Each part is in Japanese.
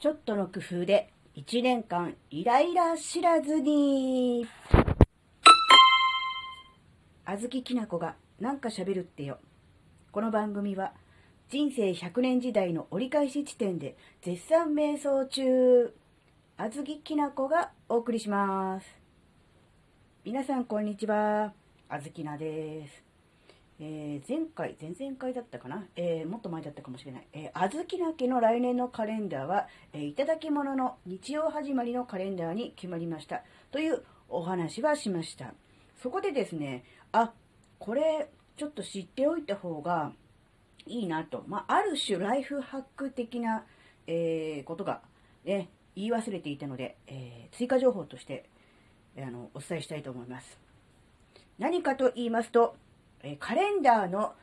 ちょっとの工夫で1年間イライラ知らずに。あずききなこがなんか喋るってよ。この番組は人生100年時代の折り返し地点で絶賛瞑想中、あずききなこがお送りします。皆さんこんにちは。あずきなです。えー前回、前々回だったかな、えーもっと前だったかもしれない。えー、あずきな家の来年のカレンダーは、えーいただき物の日曜始まりのカレンダーに決まりました。というお話はしました。そこでですね、あ、これ、ちょっと知っておいた方がいいなと。まあ、ある種ライフハック的な、えーことが、ね、言い忘れていたので、えー追加情報として、あの、お伝えしたいと思います。何かと言いますと、えカレンダーの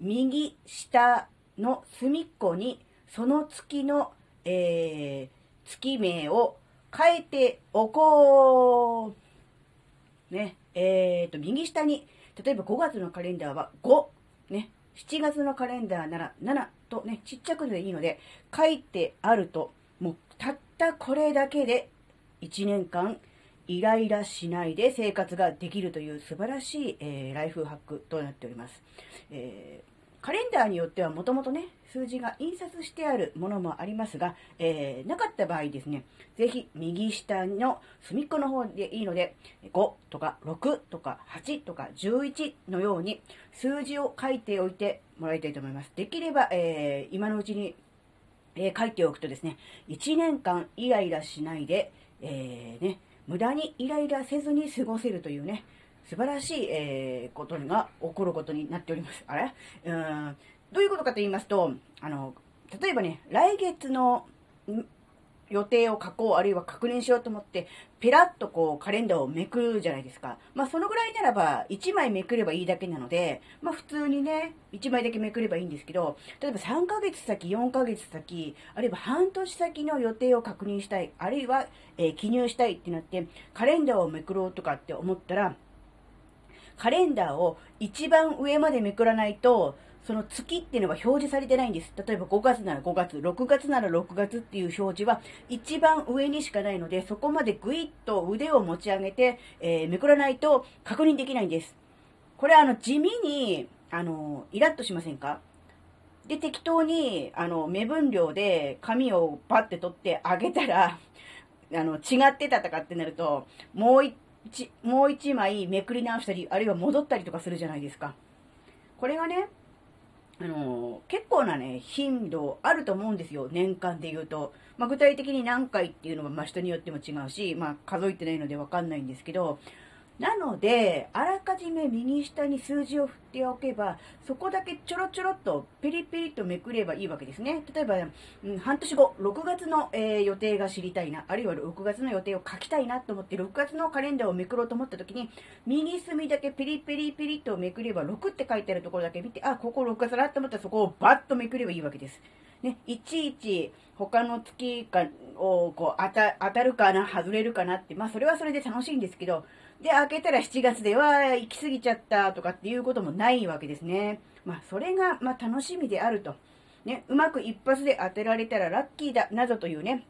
右下の隅っこにその月の、えー月名を書いておこう。ね、えーと、右下に、例えば5月のカレンダーは5、ね、7月のカレンダーなら7とね、ちっちゃくでいいので、書いてあると、もうたったこれだけで1年間イライラしないで生活ができるという素晴らしい、えーライフハックとなっております。えーカレンダーによってはもともとね、数字が印刷してあるものもありますが、えーなかった場合ですね、ぜひ右下の隅っこの方でいいので、5とか6とか8とか11のように数字を書いておいてもらいたいと思います。できれば、えー今のうちにえー書いておくとですね、1年間イライラしないで、えーね、無駄にイライラせずに過ごせるというね、素晴らしい、えーことが起こることになっております。あれ？うーんどういうことかと言いますと、あの、例えばね、来月の予定を書こう、あるいは確認しようと思って、ペラッとこうカレンダーをめくるじゃないですか。まあそのぐらいならば、1枚めくればいいだけなので、まあ普通にね、1枚だけめくればいいんですけど、例えば3ヶ月先、4ヶ月先、あるいは半年先の予定を確認したい、あるいは、えー記入したいってなって、カレンダーをめくろうとかって思ったら、カレンダーを一番上までめくらないと、その月っていうのは表示されてないんです。例えば5月なら5月、6月なら6月っていう表示は一番上にしかないので、そこまでぐいっと腕を持ち上げて、えーめくらないと確認できないんです。これあの地味に、あの、イラッとしませんか？で、適当に、あの、目分量で紙をパッて取ってあげたら、あの、違ってたとかってなると、もう一、もう一枚めくり直したり、あるいは戻ったりとかするじゃないですか。これがね、あの、結構なね、頻度あると思うんですよ、年間で言うと。まあ、具体的に何回っていうのは、まあ、人によっても違うし、まあ、数えてないのでわかんないんですけど、なので、あらかじめ右下に数字を振っておけば、そこだけちょろちょろっとペリペリとめくればいいわけですね。例えば、うん、半年後、6月の、えー予定が知りたいな、あるいは6月の予定を書きたいなと思って、6月のカレンダーをめくろうと思った時に、右隅だけペリペリペリとめくれば、6って書いてあるところだけ見て、あ、ここ6月だと思ったらそこをバッとめくればいいわけです。ね、いちいち他の月かをこう当た当たるかな、外れるかなって、まあそれはそれで楽しいんですけど、で、開けたら7月では行き過ぎちゃったとかっていうこともないわけですね。まあそれがまあ楽しみであると。ね、うまく一発で当てられたらラッキーだ、などというね、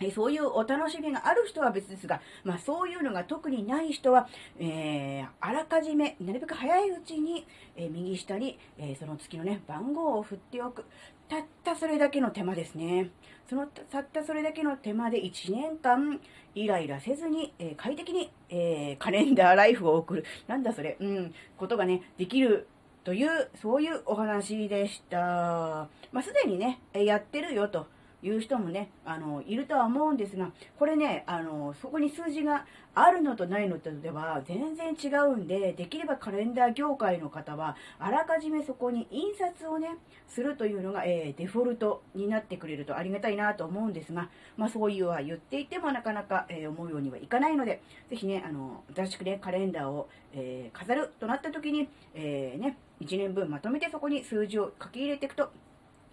えそういうお楽しみがある人は別ですが、まあそういうのが特にない人は、えーあらかじめ、なるべく早いうちに、えー右下に、えーその月のね、番号を振っておく。たったそれだけの手間ですね。そのたったそれだけの手間で1年間イライラせずに、えー快適に、えカレンダーライフを送る。なんだそれ、うん、ことがね、できるという、そういうお話でした。まあ、すでにね、やってるよという人もね、あの、いるとは思うんですが、これね、あの、そこに数字があるのとないのとでは全然違うんで、できればカレンダー業界の方は、あらかじめそこに印刷をね、するというのが、えーデフォルトになってくれるとありがたいなと思うんですが、まあそういうは言っていてもなかなか、えー思うようにはいかないので、ぜひね、あの、新しくね、カレンダーを、えー飾るとなった時に、えーね、1年分まとめてそこに数字を書き入れていくと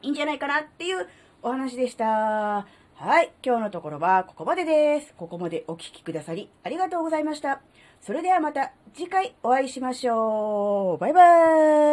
いいんじゃないかなっていうお話でした。はい。今日のところはここまでです。ここまでお聴きくださりありがとうございました。それではまた次回お会いしましょう。バイバーイ。